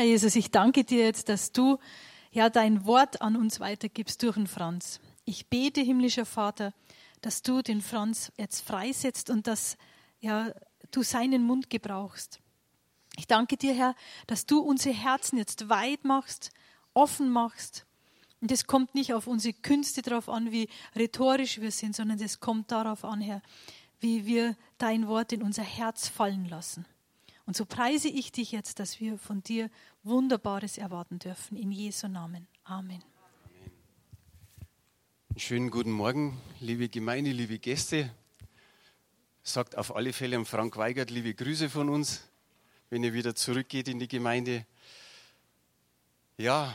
Herr Jesus, ich danke dir jetzt, dass du ja dein Wort an uns weitergibst durch den Franz. Ich bete, himmlischer Vater, dass du den Franz jetzt freisetzt und dass ja, du seinen Mund gebrauchst. Ich danke dir, Herr, dass du unsere Herzen jetzt weit machst, offen machst. Und es kommt nicht auf unsere Künste darauf an, wie rhetorisch wir sind, sondern es kommt darauf an, Herr, wie wir dein Wort in unser Herz fallen lassen. Und so preise ich dich jetzt, dass wir von dir Wunderbares erwarten dürfen. In Jesu Namen. Amen. Schönen guten Morgen, liebe Gemeinde, liebe Gäste. Sagt auf alle Fälle an Frank Weigert liebe Grüße von uns, wenn ihr wieder zurückgeht in die Gemeinde. Ja,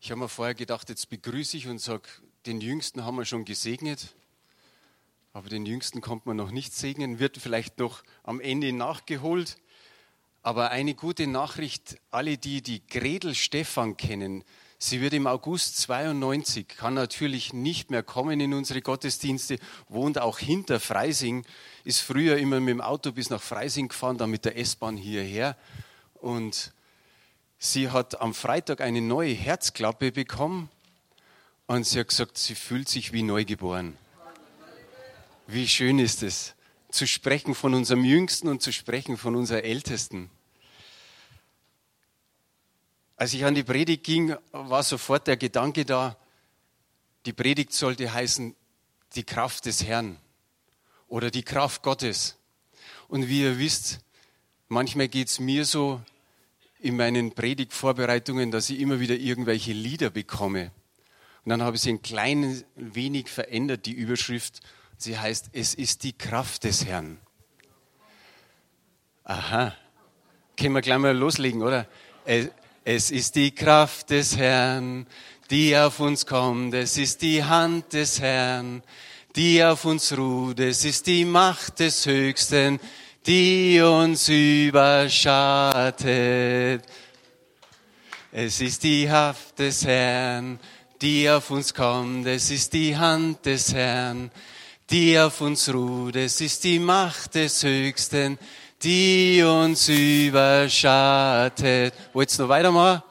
ich habe mir vorher gedacht, jetzt begrüße ich und sage, den Jüngsten haben wir schon gesegnet. Aber den Jüngsten kommt man noch nicht segnen, wird vielleicht noch am Ende nachgeholt. Aber eine gute Nachricht, alle die, die Gretel Stephan kennen, sie wird im August 92, kann natürlich nicht mehr kommen in unsere Gottesdienste, wohnt auch hinter Freising, ist früher immer mit dem Auto bis nach Freising gefahren, dann mit der S-Bahn hierher. Und sie hat am Freitag eine neue Herzklappe bekommen und sie hat gesagt, sie fühlt sich wie neugeboren. Wie schön ist es, zu sprechen von unserem Jüngsten und zu sprechen von unserer Ältesten. Als ich an die Predigt ging, war sofort der Gedanke da, die Predigt sollte heißen, die Kraft des Herrn oder die Kraft Gottes. Und wie ihr wisst, manchmal geht es mir so in meinen Predigtvorbereitungen, dass ich immer wieder irgendwelche Lieder bekomme. Und dann habe ich sie ein klein wenig verändert, die Überschrift, Sie heißt, es ist die Kraft des Herrn. Aha. Können wir gleich mal loslegen, oder? Es ist die Kraft des Herrn, die auf uns kommt. Es ist die Hand des Herrn, die auf uns ruht. Es ist die Macht des Höchsten, die uns überschattet. Es ist die Haft des Herrn, die auf uns kommt. Es ist die Hand des Herrn, die auf uns ruht. Es ist die Macht des Höchsten, die uns überschattet. Wollt ihr noch weitermachen?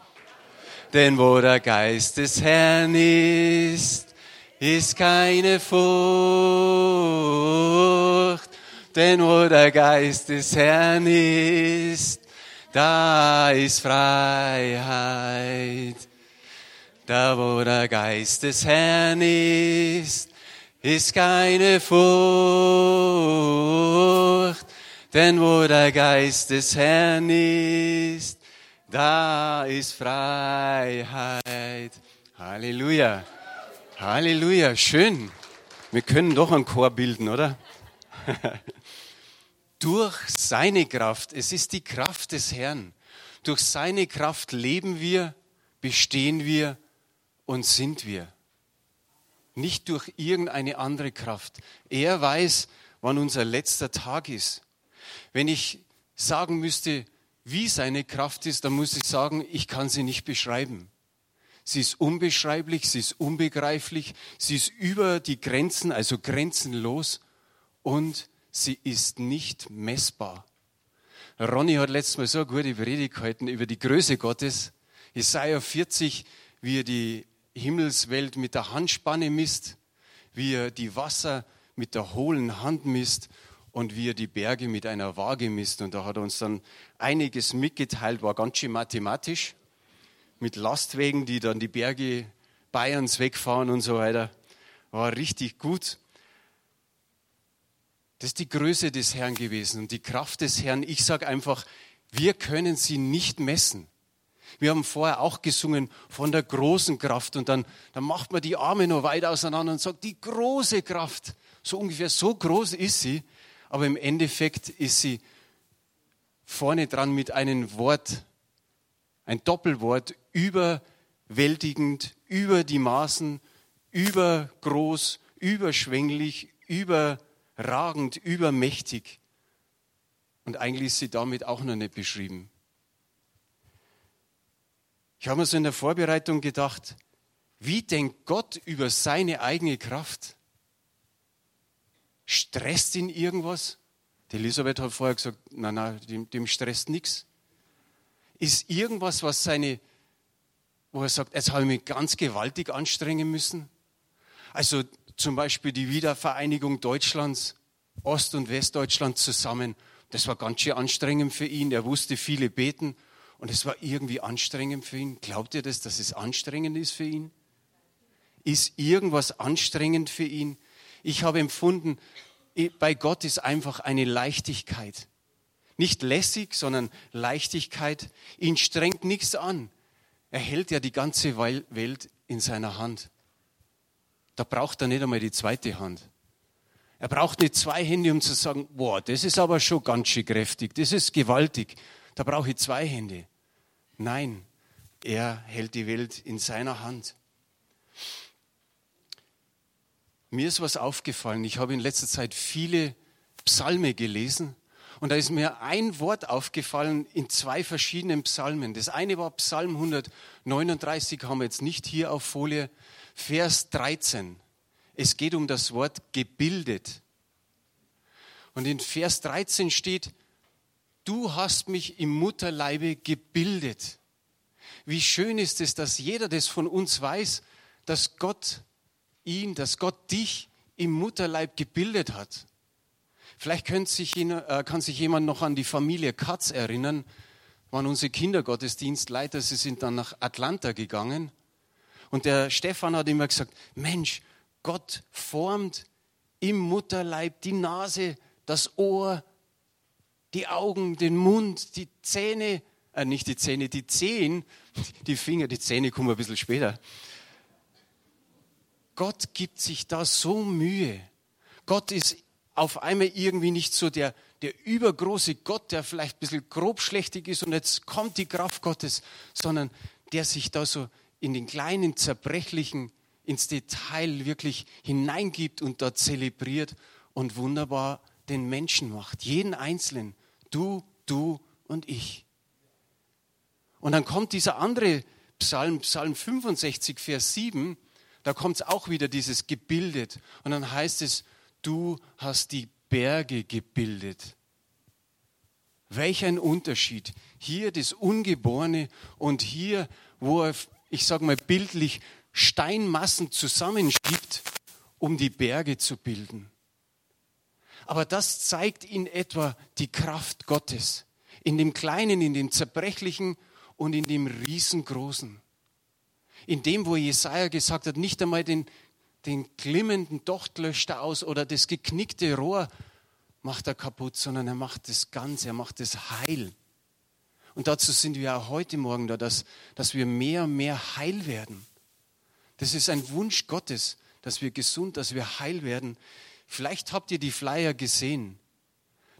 Denn wo der Geist des Herrn ist, ist keine Furcht. Denn wo der Geist des Herrn ist, da ist Freiheit. Da wo der Geist des Herrn ist, ist keine Furcht, denn wo der Geist des Herrn ist, da ist Freiheit. Halleluja. Halleluja. Schön. Wir können doch einen Chor bilden, oder? Durch seine Kraft, es ist die Kraft des Herrn. Durch seine Kraft leben wir, bestehen wir und sind wir nicht durch irgendeine andere Kraft. Er weiß, wann unser letzter Tag ist. Wenn ich sagen müsste, wie seine Kraft ist, dann muss ich sagen, ich kann sie nicht beschreiben. Sie ist unbeschreiblich, sie ist unbegreiflich, sie ist über die Grenzen, also grenzenlos und sie ist nicht messbar. Ronny hat letztes Mal so eine gute Predigt gehalten über die Größe Gottes. Jesaja 40, wie er die Himmelswelt mit der Handspanne misst, wie er die Wasser mit der hohlen Hand misst und wie er die Berge mit einer Waage misst. Und da hat er uns dann einiges mitgeteilt, war ganz schön mathematisch, mit Lastwegen, die dann die Berge Bayerns wegfahren und so weiter. War richtig gut. Das ist die Größe des Herrn gewesen und die Kraft des Herrn. Ich sage einfach, wir können sie nicht messen. Wir haben vorher auch gesungen von der großen Kraft und dann, dann macht man die Arme noch weit auseinander und sagt, die große Kraft. So ungefähr, so groß ist sie, aber im Endeffekt ist sie vorne dran mit einem Wort, ein Doppelwort, überwältigend, über die Maßen, übergroß, überschwänglich, überragend, übermächtig. Und eigentlich ist sie damit auch noch nicht beschrieben. Ich habe mir so in der Vorbereitung gedacht, wie denkt Gott über seine eigene Kraft? Stresst ihn irgendwas? Die Elisabeth hat vorher gesagt, nein, nein, dem, dem stresst nichts. Ist irgendwas, was seine, wo er sagt, jetzt habe ich mich ganz gewaltig anstrengen müssen? Also zum Beispiel die Wiedervereinigung Deutschlands, Ost- und Westdeutschland zusammen. Das war ganz schön anstrengend für ihn. Er wusste viele beten und es war irgendwie anstrengend für ihn. Glaubt ihr das, dass es anstrengend ist für ihn? Ist irgendwas anstrengend für ihn? Ich habe empfunden, bei Gott ist einfach eine Leichtigkeit. Nicht lässig, sondern Leichtigkeit. Ihn strengt nichts an. Er hält ja die ganze Welt in seiner Hand. Da braucht er nicht einmal die zweite Hand. Er braucht nicht zwei Hände, um zu sagen, boah, das ist aber schon ganz schön kräftig, das ist gewaltig. Da brauche ich zwei Hände. Nein, er hält die Welt in seiner Hand. Mir ist was aufgefallen. Ich habe in letzter Zeit viele Psalme gelesen und da ist mir ein Wort aufgefallen in zwei verschiedenen Psalmen. Das eine war Psalm 139, haben wir jetzt nicht hier auf Folie, Vers 13. Es geht um das Wort gebildet. Und in Vers 13 steht, du hast mich im Mutterleibe gebildet. Wie schön ist es, dass jeder das von uns weiß, dass Gott ihn, dass Gott dich im Mutterleib gebildet hat. Vielleicht sich, äh, kann sich jemand noch an die Familie Katz erinnern, waren unsere Kindergottesdienstleiter, sie sind dann nach Atlanta gegangen. Und der Stefan hat immer gesagt, Mensch, Gott formt im Mutterleib die Nase, das Ohr, die Augen, den Mund, die Zähne, äh, nicht die Zähne, die Zehen, die Finger, die Zähne kommen ein bisschen später. Gott gibt sich da so Mühe. Gott ist auf einmal irgendwie nicht so der, der übergroße Gott, der vielleicht ein bisschen grobschlächtig ist und jetzt kommt die Kraft Gottes, sondern der sich da so in den kleinen, zerbrechlichen ins Detail wirklich hineingibt und dort zelebriert und wunderbar den Menschen macht. Jeden Einzelnen. Du, du und ich. Und dann kommt dieser andere Psalm, Psalm 65, Vers 7, da kommt es auch wieder dieses gebildet. Und dann heißt es, du hast die Berge gebildet. Welch ein Unterschied. Hier das Ungeborene und hier, wo er, ich sage mal bildlich, Steinmassen zusammenschiebt, um die Berge zu bilden. Aber das zeigt in etwa die Kraft Gottes. In dem Kleinen, in dem Zerbrechlichen und in dem Riesengroßen. In dem, wo Jesaja gesagt hat, nicht einmal den, den glimmenden Docht löscht er aus oder das geknickte Rohr macht er kaputt, sondern er macht das Ganze, er macht das Heil. Und dazu sind wir auch heute Morgen da, dass, dass wir mehr und mehr heil werden. Das ist ein Wunsch Gottes, dass wir gesund, dass wir heil werden. Vielleicht habt ihr die Flyer gesehen.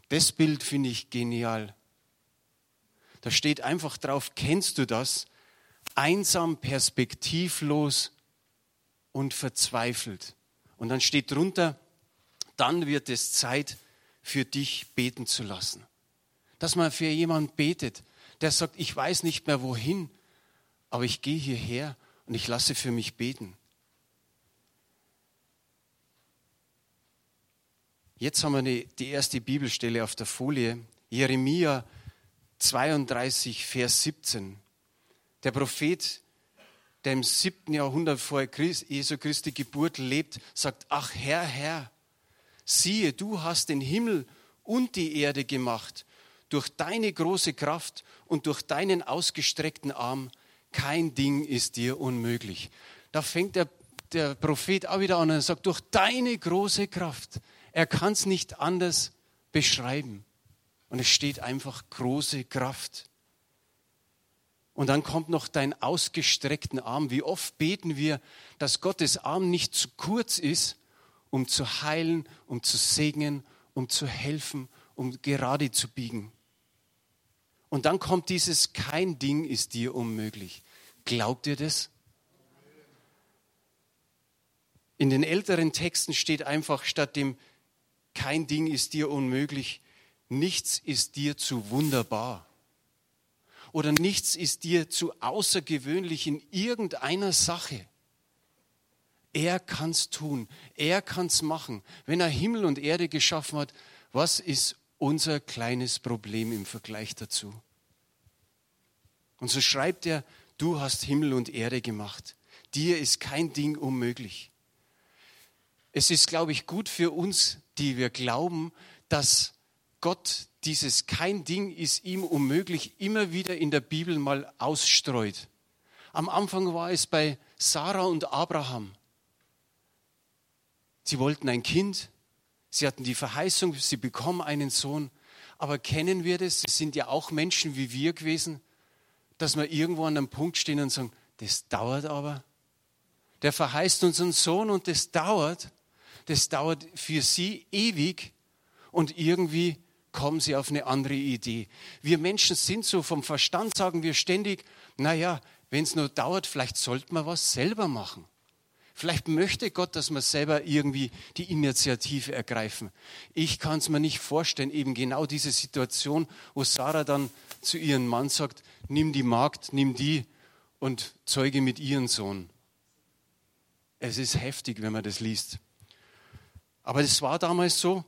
Das Bild finde ich genial. Da steht einfach drauf, kennst du das? Einsam, perspektivlos und verzweifelt. Und dann steht drunter, dann wird es Zeit für dich beten zu lassen. Dass man für jemanden betet, der sagt, ich weiß nicht mehr wohin, aber ich gehe hierher und ich lasse für mich beten. Jetzt haben wir die erste Bibelstelle auf der Folie, Jeremia 32, Vers 17. Der Prophet, der im siebten Jahrhundert vor Jesu Christi Geburt lebt, sagt, ach Herr, Herr, siehe, du hast den Himmel und die Erde gemacht. Durch deine große Kraft und durch deinen ausgestreckten Arm kein Ding ist dir unmöglich. Da fängt der, der Prophet auch wieder an und sagt, durch deine große Kraft. Er kann es nicht anders beschreiben. Und es steht einfach große Kraft. Und dann kommt noch dein ausgestreckten Arm. Wie oft beten wir, dass Gottes Arm nicht zu kurz ist, um zu heilen, um zu segnen, um zu helfen, um gerade zu biegen. Und dann kommt dieses, kein Ding ist dir unmöglich. Glaubt ihr das? In den älteren Texten steht einfach statt dem, kein Ding ist dir unmöglich, nichts ist dir zu wunderbar. Oder nichts ist dir zu außergewöhnlich in irgendeiner Sache. Er kann es tun, er kann es machen. Wenn er Himmel und Erde geschaffen hat, was ist unser kleines Problem im Vergleich dazu. Und so schreibt er, du hast Himmel und Erde gemacht. Dir ist kein Ding unmöglich. Es ist, glaube ich, gut für uns, die wir glauben, dass Gott dieses kein Ding ist ihm unmöglich immer wieder in der Bibel mal ausstreut. Am Anfang war es bei Sarah und Abraham. Sie wollten ein Kind, sie hatten die Verheißung, sie bekommen einen Sohn. Aber kennen wir das? Sie sind ja auch Menschen wie wir gewesen, dass wir irgendwo an einem Punkt stehen und sagen, das dauert aber. Der verheißt uns einen Sohn und das dauert. Das dauert für sie ewig und irgendwie kommen sie auf eine andere Idee. Wir Menschen sind so vom Verstand, sagen wir ständig, naja, wenn es nur dauert, vielleicht sollte man was selber machen. Vielleicht möchte Gott, dass wir selber irgendwie die Initiative ergreifen. Ich kann es mir nicht vorstellen, eben genau diese Situation, wo Sarah dann zu ihrem Mann sagt, nimm die Magd, nimm die und zeuge mit ihrem Sohn. Es ist heftig, wenn man das liest. Aber das war damals so.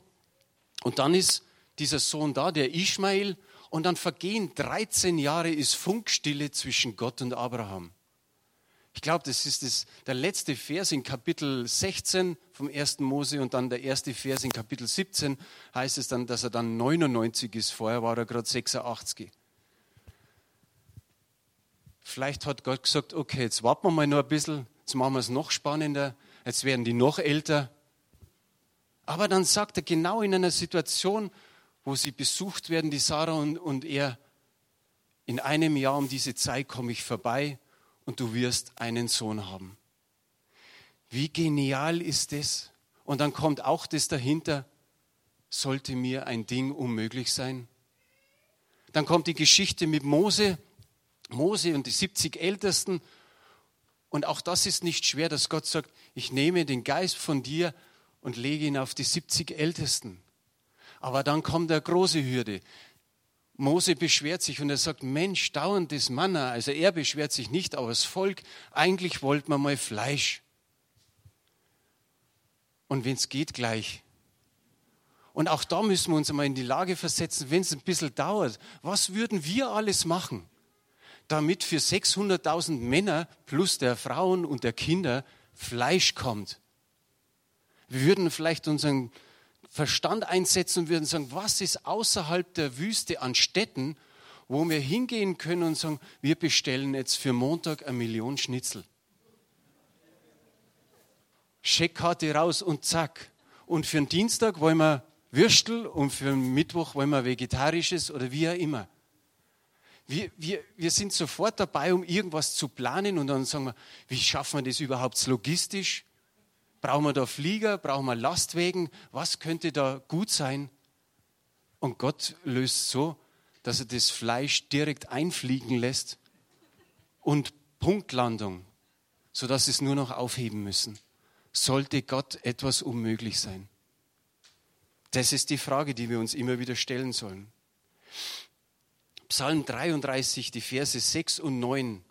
Und dann ist dieser Sohn da, der Ishmael, und dann vergehen 13 Jahre, ist Funkstille zwischen Gott und Abraham. Ich glaube, das ist das, der letzte Vers in Kapitel 16 vom 1. Mose und dann der erste Vers in Kapitel 17 heißt es dann, dass er dann 99 ist. Vorher war er gerade 86. Vielleicht hat Gott gesagt, okay, jetzt warten wir mal noch ein bisschen, jetzt machen wir es noch spannender, jetzt werden die noch älter. Aber dann sagt er genau in einer Situation, wo sie besucht werden, die Sarah und, und er, in einem Jahr um diese Zeit komme ich vorbei und du wirst einen Sohn haben. Wie genial ist das? Und dann kommt auch das dahinter, sollte mir ein Ding unmöglich sein? Dann kommt die Geschichte mit Mose, Mose und die 70 Ältesten. Und auch das ist nicht schwer, dass Gott sagt, ich nehme den Geist von dir und lege ihn auf die 70 Ältesten. Aber dann kommt der große Hürde. Mose beschwert sich und er sagt, Mensch, dauernd das Manna. Also er beschwert sich nicht, aber das Volk, eigentlich wollte man mal Fleisch. Und wenn es geht, gleich. Und auch da müssen wir uns einmal in die Lage versetzen, wenn es ein bisschen dauert. Was würden wir alles machen, damit für 600.000 Männer plus der Frauen und der Kinder Fleisch kommt? Wir würden vielleicht unseren Verstand einsetzen und würden sagen, was ist außerhalb der Wüste an Städten, wo wir hingehen können und sagen, wir bestellen jetzt für Montag eine Million Schnitzel. Scheckkarte raus und zack. Und für den Dienstag wollen wir Würstel und für den Mittwoch wollen wir Vegetarisches oder wie auch immer. Wir, wir, wir sind sofort dabei, um irgendwas zu planen und dann sagen wir, wie schaffen wir das überhaupt logistisch? Brauchen wir da Flieger? Brauchen wir Lastwagen? Was könnte da gut sein? Und Gott löst so, dass er das Fleisch direkt einfliegen lässt und Punktlandung, sodass sie es nur noch aufheben müssen. Sollte Gott etwas unmöglich sein? Das ist die Frage, die wir uns immer wieder stellen sollen. Psalm 33, die Verse 6 und 9.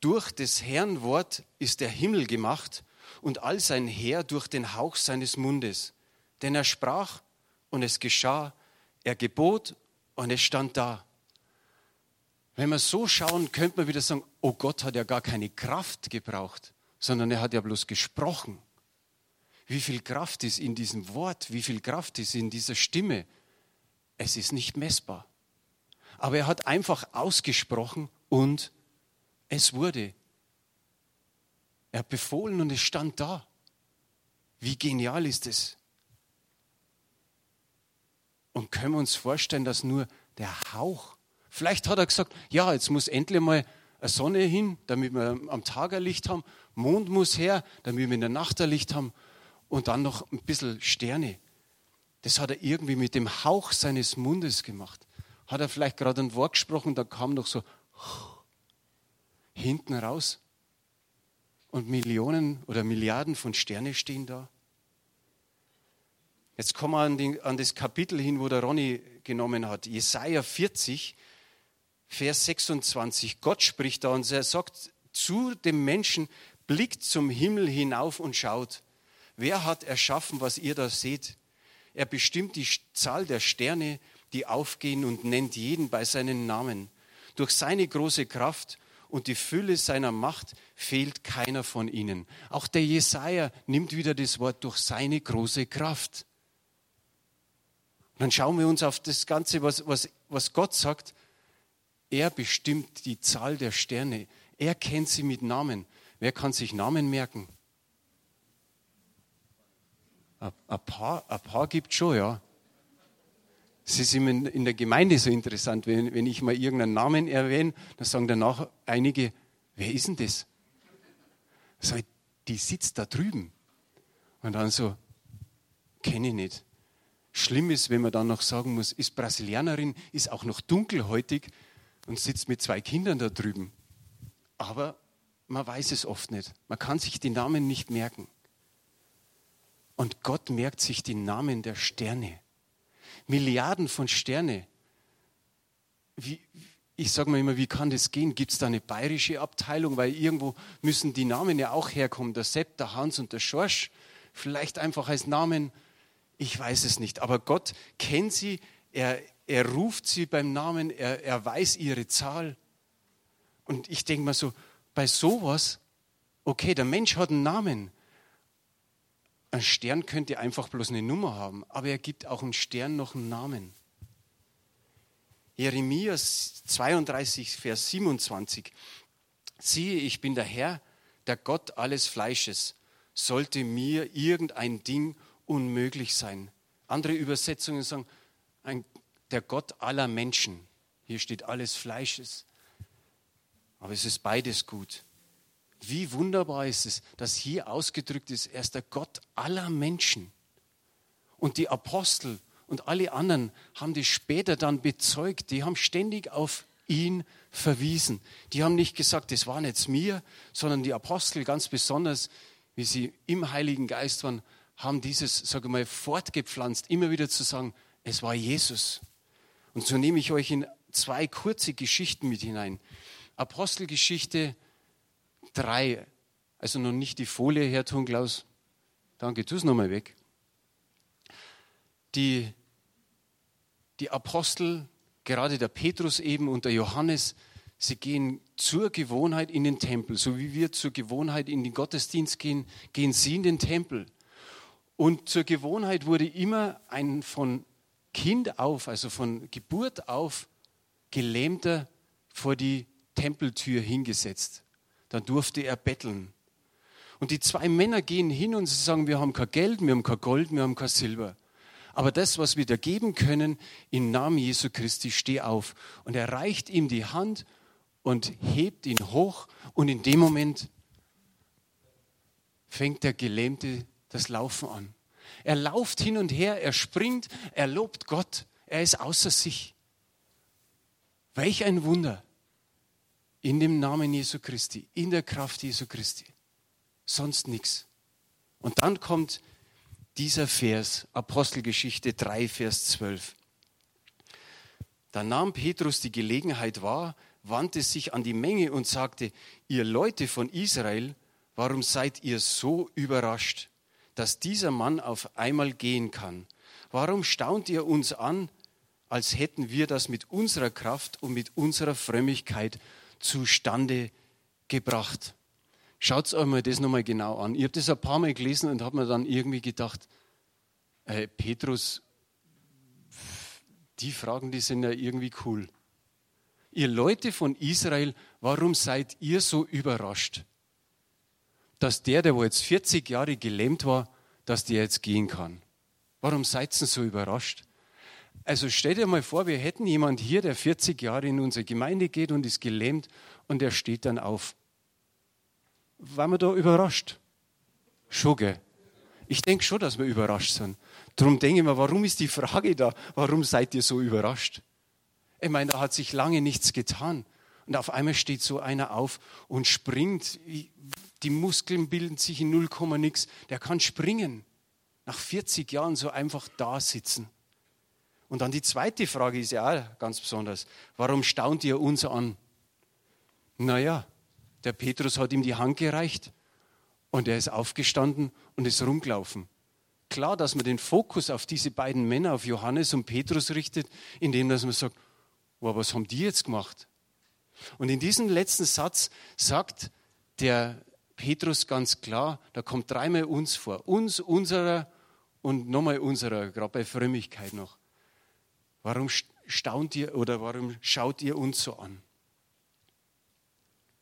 Durch des Herrn Wort ist der Himmel gemacht und all sein Heer durch den Hauch seines Mundes. Denn er sprach und es geschah, er gebot und es stand da. Wenn wir so schauen, könnte man wieder sagen, oh Gott hat ja gar keine Kraft gebraucht, sondern er hat ja bloß gesprochen. Wie viel Kraft ist in diesem Wort, wie viel Kraft ist in dieser Stimme? Es ist nicht messbar. Aber er hat einfach ausgesprochen und es wurde. Er hat befohlen und es stand da. Wie genial ist es? Und können wir uns vorstellen, dass nur der Hauch, vielleicht hat er gesagt, ja, jetzt muss endlich mal eine Sonne hin, damit wir am Tag ein Licht haben, Mond muss her, damit wir in der Nacht ein Licht haben und dann noch ein bisschen Sterne. Das hat er irgendwie mit dem Hauch seines Mundes gemacht. Hat er vielleicht gerade ein Wort gesprochen, da kam noch so hinten raus und Millionen oder Milliarden von Sterne stehen da. Jetzt kommen wir an, den, an das Kapitel hin, wo der Ronny genommen hat. Jesaja 40, Vers 26. Gott spricht da und er sagt zu dem Menschen, blickt zum Himmel hinauf und schaut. Wer hat erschaffen, was ihr da seht? Er bestimmt die Zahl der Sterne, die aufgehen und nennt jeden bei seinem Namen. Durch seine große Kraft und die Fülle seiner Macht fehlt keiner von ihnen. Auch der Jesaja nimmt wieder das Wort durch seine große Kraft. Und dann schauen wir uns auf das Ganze, was, was, was Gott sagt. Er bestimmt die Zahl der Sterne. Er kennt sie mit Namen. Wer kann sich Namen merken? Ein paar, ein paar gibt es schon, ja. Es ist immer in der Gemeinde so interessant, wenn, wenn ich mal irgendeinen Namen erwähne, dann sagen danach einige, wer ist denn das? Sag die sitzt da drüben. Und dann so, kenne ich nicht. Schlimm ist, wenn man dann noch sagen muss, ist Brasilianerin, ist auch noch dunkelhäutig und sitzt mit zwei Kindern da drüben. Aber man weiß es oft nicht. Man kann sich die Namen nicht merken. Und Gott merkt sich die Namen der Sterne. Milliarden von Sterne. Wie, ich sage mir immer, wie kann das gehen? Gibt es da eine bayerische Abteilung? Weil irgendwo müssen die Namen ja auch herkommen. Der Sepp, der Hans und der Schorsch. Vielleicht einfach als Namen. Ich weiß es nicht. Aber Gott kennt sie. Er, er ruft sie beim Namen. Er, er weiß ihre Zahl. Und ich denke mal so, bei sowas, okay, der Mensch hat einen Namen. Ein Stern könnte einfach bloß eine Nummer haben, aber er gibt auch einem Stern noch einen Namen. Jeremia 32, Vers 27. Siehe, ich bin der Herr, der Gott alles Fleisches. Sollte mir irgendein Ding unmöglich sein? Andere Übersetzungen sagen, ein, der Gott aller Menschen. Hier steht alles Fleisches. Aber es ist beides gut. Wie wunderbar ist es, dass hier ausgedrückt ist, er ist der Gott aller Menschen. Und die Apostel und alle anderen haben das später dann bezeugt. Die haben ständig auf ihn verwiesen. Die haben nicht gesagt, das waren jetzt mir, sondern die Apostel ganz besonders, wie sie im Heiligen Geist waren, haben dieses, sage ich mal, fortgepflanzt, immer wieder zu sagen, es war Jesus. Und so nehme ich euch in zwei kurze Geschichten mit hinein. Apostelgeschichte 3. Also noch nicht die Folie her tun, Klaus. Danke, tu es nochmal weg. Die, die Apostel, gerade der Petrus eben und der Johannes, sie gehen zur Gewohnheit in den Tempel. So wie wir zur Gewohnheit in den Gottesdienst gehen, gehen sie in den Tempel. Und zur Gewohnheit wurde immer ein von Kind auf, also von Geburt auf, Gelähmter vor die Tempeltür hingesetzt dann durfte er betteln. Und die zwei Männer gehen hin und sie sagen, wir haben kein Geld, wir haben kein Gold, wir haben kein Silber. Aber das, was wir dir geben können, im Namen Jesu Christi, steh auf. Und er reicht ihm die Hand und hebt ihn hoch und in dem Moment fängt der Gelähmte das Laufen an. Er lauft hin und her, er springt, er lobt Gott, er ist außer sich. Welch ein Wunder. In dem Namen Jesu Christi, in der Kraft Jesu Christi. Sonst nichts. Und dann kommt dieser Vers, Apostelgeschichte 3, Vers 12. Da nahm Petrus die Gelegenheit wahr, wandte sich an die Menge und sagte, ihr Leute von Israel, warum seid ihr so überrascht, dass dieser Mann auf einmal gehen kann? Warum staunt ihr uns an, als hätten wir das mit unserer Kraft und mit unserer Frömmigkeit zustande gebracht. Schaut euch mal das nochmal genau an. Ich habe das ein paar Mal gelesen und habe mir dann irgendwie gedacht, äh, Petrus, die Fragen, die sind ja irgendwie cool. Ihr Leute von Israel, warum seid ihr so überrascht, dass der, der jetzt 40 Jahre gelähmt war, dass der jetzt gehen kann? Warum seid ihr so überrascht? Also stell dir mal vor, wir hätten jemand hier, der 40 Jahre in unsere Gemeinde geht und ist gelähmt und der steht dann auf. Waren wir da überrascht? Schon, gell? Ich denke schon, dass wir überrascht sind. Darum denke ich mir, warum ist die Frage da? Warum seid ihr so überrascht? Ich meine, da hat sich lange nichts getan. Und auf einmal steht so einer auf und springt. Die Muskeln bilden sich in 0, nix. Der kann springen. Nach 40 Jahren so einfach da sitzen. Und dann die zweite Frage ist ja auch ganz besonders. Warum staunt ihr uns an? Naja, der Petrus hat ihm die Hand gereicht und er ist aufgestanden und ist rumgelaufen. Klar, dass man den Fokus auf diese beiden Männer, auf Johannes und Petrus richtet, indem dass man sagt, wow, was haben die jetzt gemacht? Und in diesem letzten Satz sagt der Petrus ganz klar, da kommt dreimal uns vor. Uns, unserer und nochmal unserer, gerade bei Frömmigkeit noch. Warum staunt ihr oder warum schaut ihr uns so an?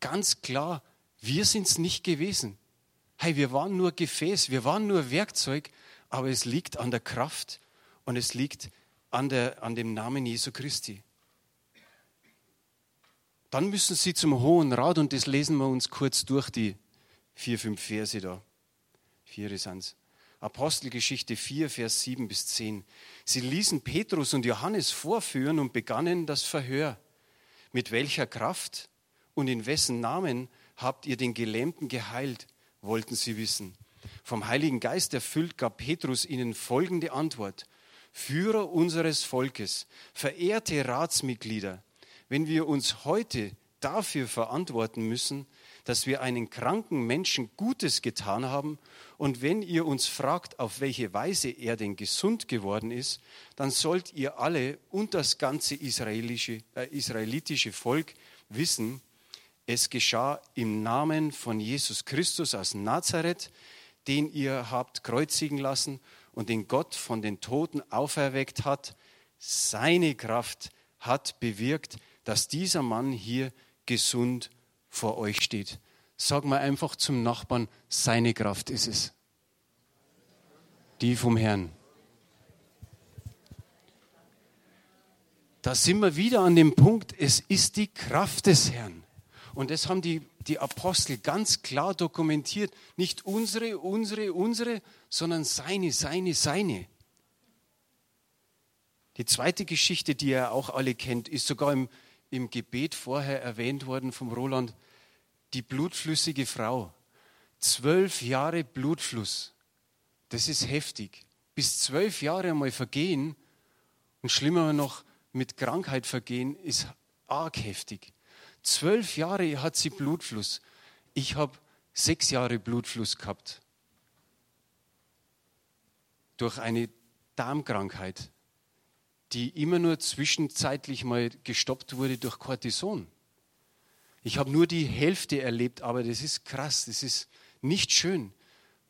Ganz klar, wir sind es nicht gewesen. Hey, wir waren nur Gefäß, wir waren nur Werkzeug, aber es liegt an der Kraft und es liegt an, der, an dem Namen Jesu Christi. Dann müssen sie zum Hohen Rat und das lesen wir uns kurz durch, die vier, fünf Verse da. Vier sind Apostelgeschichte 4, Vers 7 bis 10. Sie ließen Petrus und Johannes vorführen und begannen das Verhör. Mit welcher Kraft und in wessen Namen habt ihr den Gelähmten geheilt, wollten sie wissen. Vom Heiligen Geist erfüllt gab Petrus ihnen folgende Antwort. Führer unseres Volkes, verehrte Ratsmitglieder, wenn wir uns heute dafür verantworten müssen, dass wir einen kranken Menschen Gutes getan haben und wenn ihr uns fragt, auf welche Weise er denn gesund geworden ist, dann sollt ihr alle und das ganze israelische, äh, israelitische Volk wissen, es geschah im Namen von Jesus Christus aus Nazareth, den ihr habt kreuzigen lassen und den Gott von den Toten auferweckt hat. Seine Kraft hat bewirkt, dass dieser Mann hier gesund vor euch steht. Sag mal einfach zum Nachbarn, seine Kraft ist es. Die vom Herrn. Da sind wir wieder an dem Punkt, es ist die Kraft des Herrn. Und das haben die, die Apostel ganz klar dokumentiert. Nicht unsere, unsere, unsere, sondern seine, seine, seine. Die zweite Geschichte, die ihr auch alle kennt, ist sogar im, im Gebet vorher erwähnt worden vom Roland. Die blutflüssige Frau. Zwölf Jahre Blutfluss. Das ist heftig. Bis zwölf Jahre einmal vergehen und schlimmer noch mit Krankheit vergehen, ist arg heftig. Zwölf Jahre hat sie Blutfluss. Ich habe sechs Jahre Blutfluss gehabt. Durch eine Darmkrankheit, die immer nur zwischenzeitlich mal gestoppt wurde durch Cortison. Ich habe nur die Hälfte erlebt, aber das ist krass, das ist nicht schön.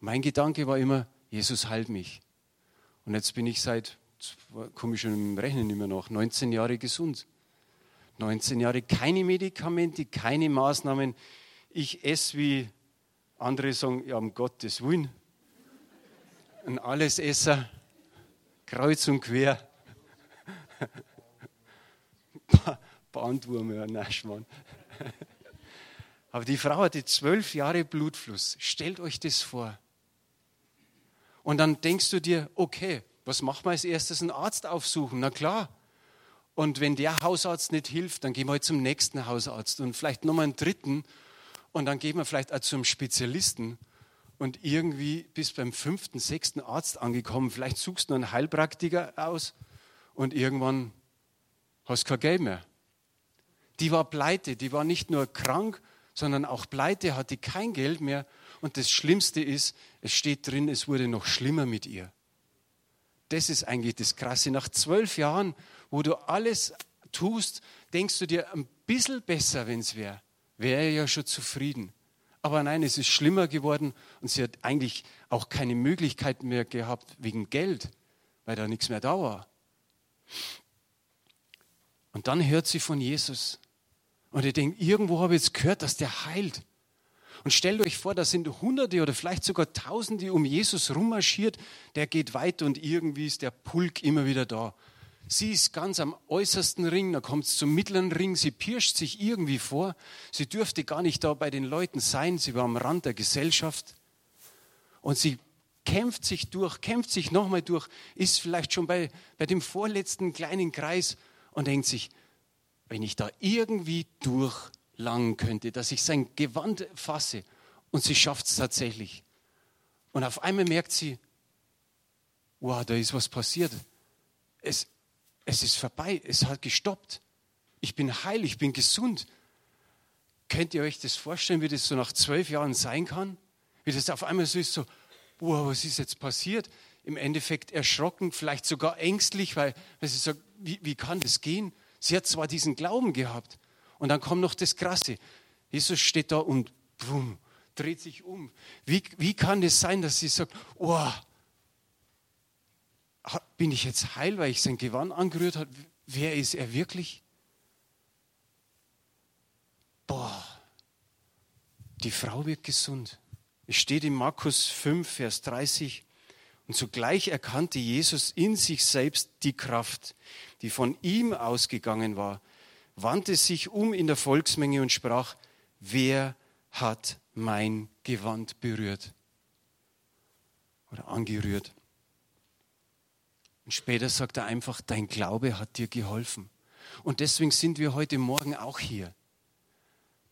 Mein Gedanke war immer, Jesus heilt mich. Und jetzt bin ich seit, komme ich schon im Rechnen immer noch, 19 Jahre gesund. 19 Jahre keine Medikamente, keine Maßnahmen. Ich esse wie andere sagen, ja, um Gottes Willen. Ein Allesesser, kreuz und quer. Bandwurm, ja, Naschmann. Aber die Frau hatte zwölf Jahre Blutfluss. Stellt euch das vor. Und dann denkst du dir, okay, was machen wir als erstes? Einen Arzt aufsuchen. Na klar, und wenn der Hausarzt nicht hilft, dann gehen wir halt zum nächsten Hausarzt und vielleicht nochmal einen dritten. Und dann gehen wir vielleicht auch zum Spezialisten. Und irgendwie bis beim fünften, sechsten Arzt angekommen. Vielleicht suchst du einen Heilpraktiker aus und irgendwann hast du kein Geld mehr. Die war pleite, die war nicht nur krank, sondern auch pleite, hatte kein Geld mehr. Und das Schlimmste ist, es steht drin, es wurde noch schlimmer mit ihr. Das ist eigentlich das Krasse. Nach zwölf Jahren wo du alles tust, denkst du dir ein bisschen besser, wenn es wäre. Wäre ja schon zufrieden. Aber nein, es ist schlimmer geworden und sie hat eigentlich auch keine Möglichkeit mehr gehabt wegen Geld, weil da nichts mehr da war. Und dann hört sie von Jesus. Und ihr denkt, irgendwo habe ich jetzt gehört, dass der heilt. Und stellt euch vor, da sind Hunderte oder vielleicht sogar Tausende um Jesus rummarschiert. Der geht weiter und irgendwie ist der Pulk immer wieder da. Sie ist ganz am äußersten Ring, da kommt es zum mittleren Ring, sie pirscht sich irgendwie vor. Sie dürfte gar nicht da bei den Leuten sein, sie war am Rand der Gesellschaft. Und sie kämpft sich durch, kämpft sich nochmal durch, ist vielleicht schon bei, bei dem vorletzten kleinen Kreis und denkt sich, wenn ich da irgendwie durchlangen könnte, dass ich sein Gewand fasse. Und sie schafft es tatsächlich. Und auf einmal merkt sie, wow, da ist was passiert. Es, es ist vorbei, es hat gestoppt. Ich bin heil, ich bin gesund. Könnt ihr euch das vorstellen, wie das so nach zwölf Jahren sein kann? Wie das auf einmal so ist, so, wow, was ist jetzt passiert? Im Endeffekt erschrocken, vielleicht sogar ängstlich, weil, weil sie sagt, wie, wie kann das gehen? Sie hat zwar diesen Glauben gehabt Und dann kommt noch das Krasse. Jesus steht da und boom, dreht sich um. Wie, wie kann es sein, dass sie sagt, oh, bin ich jetzt heil, weil ich sein Gewand angerührt habe? Wer ist er wirklich? Boah, die Frau wird gesund. Es steht in Markus 5, Vers 30. Und zugleich erkannte Jesus in sich selbst die Kraft, die von ihm ausgegangen war, wandte sich um in der Volksmenge und sprach, wer hat mein Gewand berührt oder angerührt? Und später sagt er einfach, dein Glaube hat dir geholfen. Und deswegen sind wir heute Morgen auch hier,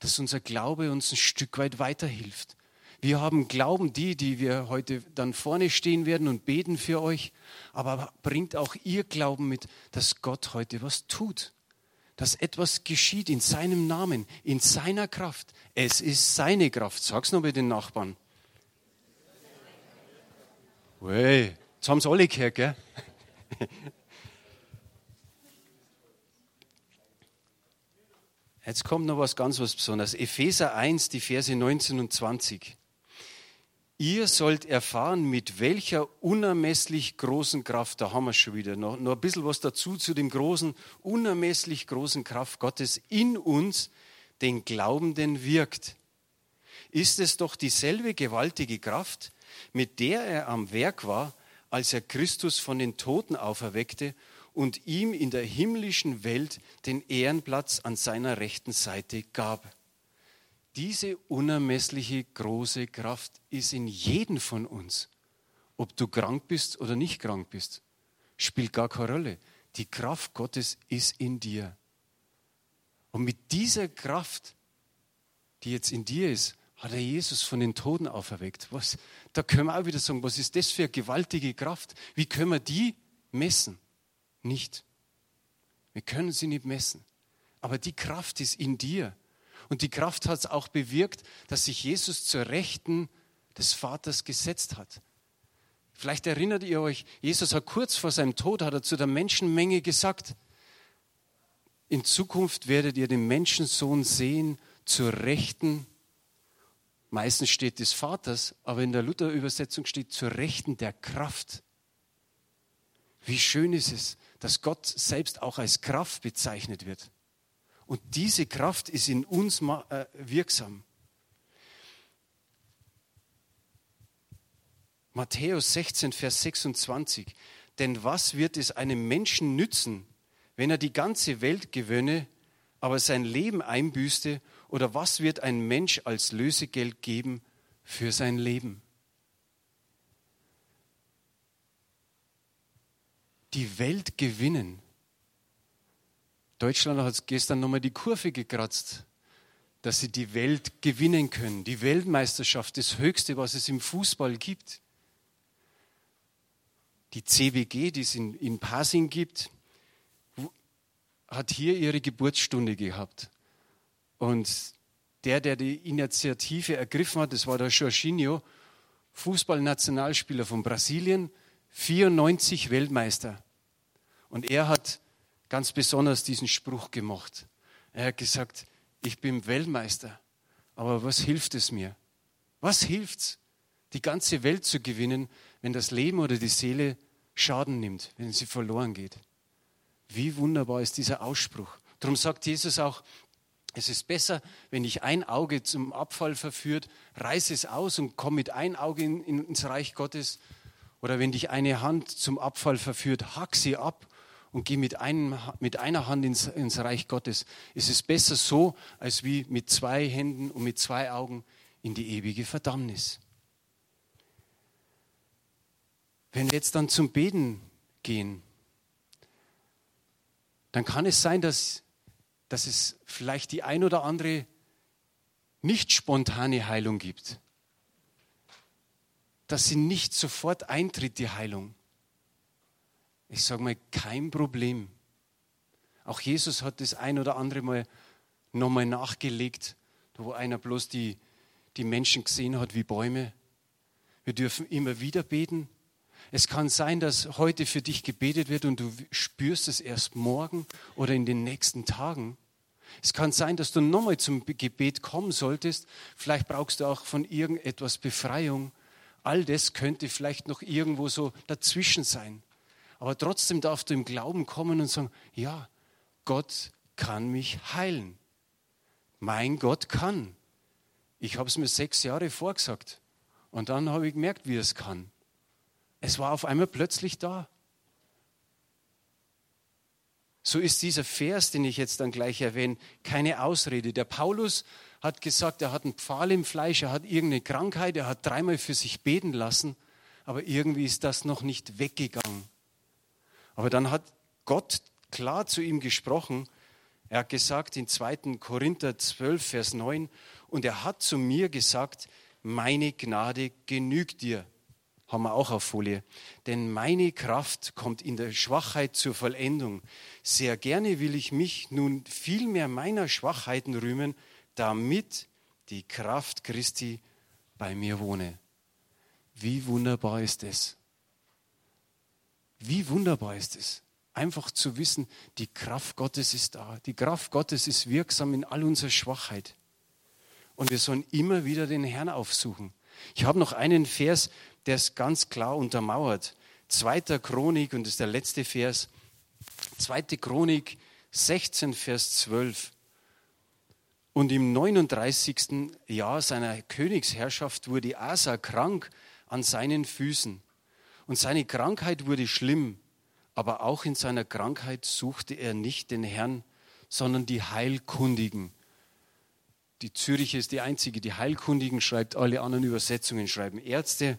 dass unser Glaube uns ein Stück weit weiterhilft. Wir haben Glauben, die, die wir heute dann vorne stehen werden und beten für euch, aber bringt auch ihr Glauben mit, dass Gott heute was tut dass etwas geschieht in seinem Namen, in seiner Kraft. Es ist seine Kraft. Sag's noch bei den Nachbarn. Wey, jetzt haben sie alle gehört, gell? Jetzt kommt noch was ganz was Besonderes. Epheser 1, die Verse 19 und 20. Ihr sollt erfahren, mit welcher unermesslich großen Kraft, da haben wir schon wieder, noch, noch ein bisschen was dazu zu dem großen, unermesslich großen Kraft Gottes in uns, den Glaubenden wirkt. Ist es doch dieselbe gewaltige Kraft, mit der er am Werk war, als er Christus von den Toten auferweckte und ihm in der himmlischen Welt den Ehrenplatz an seiner rechten Seite gab. Diese unermessliche große Kraft ist in jedem von uns. Ob du krank bist oder nicht krank bist, spielt gar keine Rolle. Die Kraft Gottes ist in dir. Und mit dieser Kraft, die jetzt in dir ist, hat er Jesus von den Toten auferweckt. Was, da können wir auch wieder sagen, was ist das für eine gewaltige Kraft? Wie können wir die messen? Nicht. Wir können sie nicht messen. Aber die Kraft ist in dir. Und die Kraft hat es auch bewirkt, dass sich Jesus zur Rechten des Vaters gesetzt hat. Vielleicht erinnert ihr euch, Jesus hat kurz vor seinem Tod hat er zu der Menschenmenge gesagt, in Zukunft werdet ihr den Menschensohn sehen zur Rechten, meistens steht des Vaters, aber in der Luther-Übersetzung steht zur Rechten der Kraft. Wie schön ist es, dass Gott selbst auch als Kraft bezeichnet wird. Und diese Kraft ist in uns äh, wirksam. Matthäus 16, Vers 26. Denn was wird es einem Menschen nützen, wenn er die ganze Welt gewönne, aber sein Leben einbüßte? Oder was wird ein Mensch als Lösegeld geben für sein Leben? Die Welt gewinnen Deutschland hat gestern nochmal die Kurve gekratzt, dass sie die Welt gewinnen können. Die Weltmeisterschaft, das Höchste, was es im Fußball gibt. Die CWG, die es in, in Pasing gibt, hat hier ihre Geburtsstunde gehabt. Und der, der die Initiative ergriffen hat, das war der Jorginho, Fußballnationalspieler von Brasilien, 94 Weltmeister. Und er hat ganz besonders diesen Spruch gemacht. Er hat gesagt, ich bin Weltmeister, aber was hilft es mir? Was hilft's, die ganze Welt zu gewinnen, wenn das Leben oder die Seele Schaden nimmt, wenn sie verloren geht? Wie wunderbar ist dieser Ausspruch. Darum sagt Jesus auch, es ist besser, wenn dich ein Auge zum Abfall verführt, reiß es aus und komm mit ein Auge in, in, ins Reich Gottes. Oder wenn dich eine Hand zum Abfall verführt, hack sie ab und geh mit, einem, mit einer Hand ins, ins Reich Gottes. Es ist besser so, als wie mit zwei Händen und mit zwei Augen in die ewige Verdammnis. Wenn wir jetzt dann zum Beten gehen, dann kann es sein, dass, dass es vielleicht die ein oder andere nicht spontane Heilung gibt. Dass sie nicht sofort eintritt, die Heilung. Ich sage mal, kein Problem. Auch Jesus hat das ein oder andere Mal nochmal nachgelegt, wo einer bloß die, die Menschen gesehen hat wie Bäume. Wir dürfen immer wieder beten. Es kann sein, dass heute für dich gebetet wird und du spürst es erst morgen oder in den nächsten Tagen. Es kann sein, dass du nochmal zum Gebet kommen solltest. Vielleicht brauchst du auch von irgendetwas Befreiung. All das könnte vielleicht noch irgendwo so dazwischen sein. Aber trotzdem darfst du im Glauben kommen und sagen, ja, Gott kann mich heilen. Mein Gott kann. Ich habe es mir sechs Jahre vorgesagt. Und dann habe ich gemerkt, wie es kann. Es war auf einmal plötzlich da. So ist dieser Vers, den ich jetzt dann gleich erwähne, keine Ausrede. Der Paulus hat gesagt, er hat einen Pfahl im Fleisch, er hat irgendeine Krankheit, er hat dreimal für sich beten lassen, aber irgendwie ist das noch nicht weggegangen. Aber dann hat Gott klar zu ihm gesprochen. Er hat gesagt in 2. Korinther 12, Vers 9, und er hat zu mir gesagt, meine Gnade genügt dir. Haben wir auch auf Folie. Denn meine Kraft kommt in der Schwachheit zur Vollendung. Sehr gerne will ich mich nun viel mehr meiner Schwachheiten rühmen, damit die Kraft Christi bei mir wohne. Wie wunderbar ist es. Wie wunderbar ist es. Einfach zu wissen, die Kraft Gottes ist da. Die Kraft Gottes ist wirksam in all unserer Schwachheit. Und wir sollen immer wieder den Herrn aufsuchen. Ich habe noch einen Vers, der es ganz klar untermauert. Zweiter Chronik, und das ist der letzte Vers. Zweite Chronik 16, Vers 12. Und im 39. Jahr seiner Königsherrschaft wurde Asa krank an seinen Füßen. Und seine Krankheit wurde schlimm. Aber auch in seiner Krankheit suchte er nicht den Herrn, sondern die Heilkundigen die Zürich ist die einzige, die Heilkundigen schreibt, alle anderen Übersetzungen schreiben Ärzte.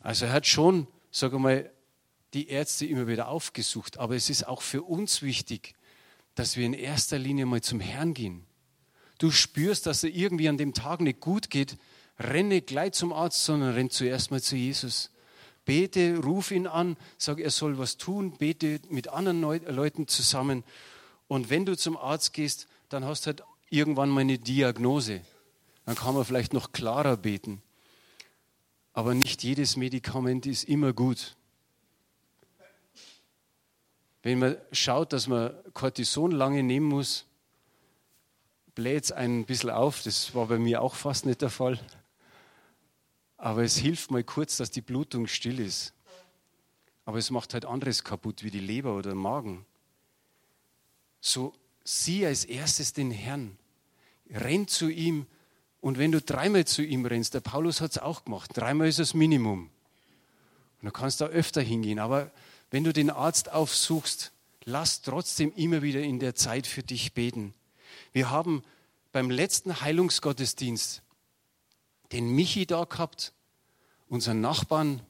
Also er hat schon, sage mal, die Ärzte immer wieder aufgesucht. Aber es ist auch für uns wichtig, dass wir in erster Linie mal zum Herrn gehen. Du spürst, dass er irgendwie an dem Tag nicht gut geht, renne gleich zum Arzt, sondern renn zuerst mal zu Jesus. Bete, ruf ihn an, sag, er soll was tun, bete mit anderen Leuten zusammen. Und wenn du zum Arzt gehst, dann hast du halt irgendwann mal eine Diagnose. Dann kann man vielleicht noch klarer beten. Aber nicht jedes Medikament ist immer gut. Wenn man schaut, dass man Cortison lange nehmen muss, bläht es ein bisschen auf. Das war bei mir auch fast nicht der Fall. Aber es hilft mal kurz, dass die Blutung still ist. Aber es macht halt anderes kaputt, wie die Leber oder Magen. So sieh als erstes den Herrn renn zu ihm. Und wenn du dreimal zu ihm rennst, der Paulus hat es auch gemacht, dreimal ist das Minimum. Und du kannst da öfter hingehen. Aber wenn du den Arzt aufsuchst, lass trotzdem immer wieder in der Zeit für dich beten. Wir haben beim letzten Heilungsgottesdienst den Michi da gehabt, unseren Nachbarn.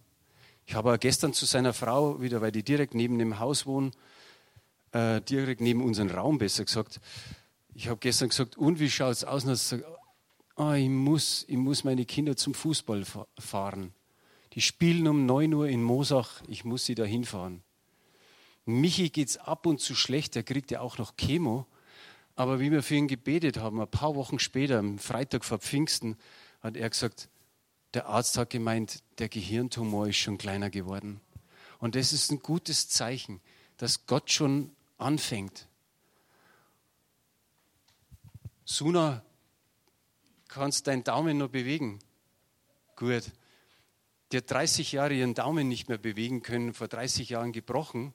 Ich habe gestern zu seiner Frau, wieder weil die direkt neben dem Haus wohnen, äh, direkt neben unserem Raum besser gesagt, ich habe gestern gesagt, und wie schaut es aus? Und sagt, oh, ich, muss, ich muss meine Kinder zum Fußball fahren. Die spielen um 9 Uhr in Mosach, ich muss sie da hinfahren. Michi geht es ab und zu schlecht, der kriegt ja auch noch Chemo. Aber wie wir für ihn gebetet haben, ein paar Wochen später, am Freitag vor Pfingsten, hat er gesagt, der Arzt hat gemeint, der Gehirntumor ist schon kleiner geworden. Und das ist ein gutes Zeichen, dass Gott schon anfängt. Suna, kannst deinen Daumen noch bewegen? Gut. Die hat 30 Jahre ihren Daumen nicht mehr bewegen können, vor 30 Jahren gebrochen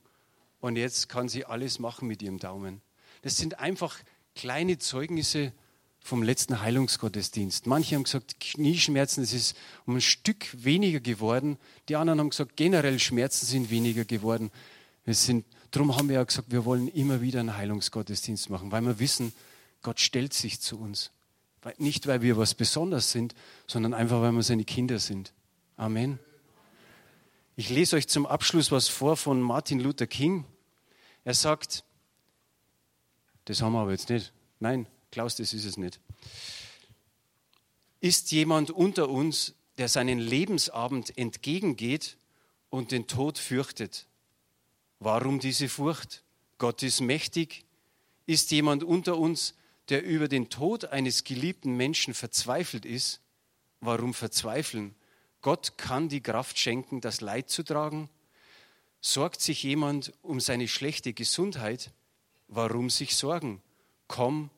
und jetzt kann sie alles machen mit ihrem Daumen. Das sind einfach kleine Zeugnisse vom letzten Heilungsgottesdienst. Manche haben gesagt, Knieschmerzen, es ist um ein Stück weniger geworden. Die anderen haben gesagt, generell Schmerzen sind weniger geworden. Wir sind, darum haben wir ja gesagt, wir wollen immer wieder einen Heilungsgottesdienst machen, weil wir wissen, Gott stellt sich zu uns. Nicht, weil wir was Besonderes sind, sondern einfach, weil wir seine Kinder sind. Amen. Ich lese euch zum Abschluss was vor von Martin Luther King. Er sagt, das haben wir aber jetzt nicht. Nein, Klaus, das ist es nicht. Ist jemand unter uns, der seinen Lebensabend entgegengeht und den Tod fürchtet? Warum diese Furcht? Gott ist mächtig. Ist jemand unter uns, der über den Tod eines geliebten Menschen verzweifelt ist, warum verzweifeln? Gott kann die Kraft schenken, das Leid zu tragen. Sorgt sich jemand um seine schlechte Gesundheit, warum sich sorgen? komm,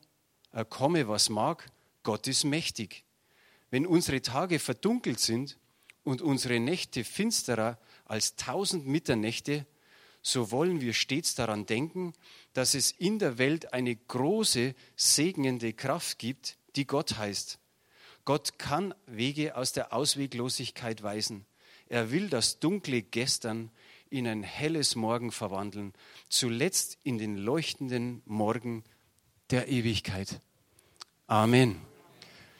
komme, was mag, Gott ist mächtig. Wenn unsere Tage verdunkelt sind und unsere Nächte finsterer als tausend Mitternächte, so wollen wir stets daran denken, dass es in der Welt eine große segnende Kraft gibt, die Gott heißt. Gott kann Wege aus der Ausweglosigkeit weisen. Er will das dunkle Gestern in ein helles Morgen verwandeln, zuletzt in den leuchtenden Morgen der Ewigkeit. Amen.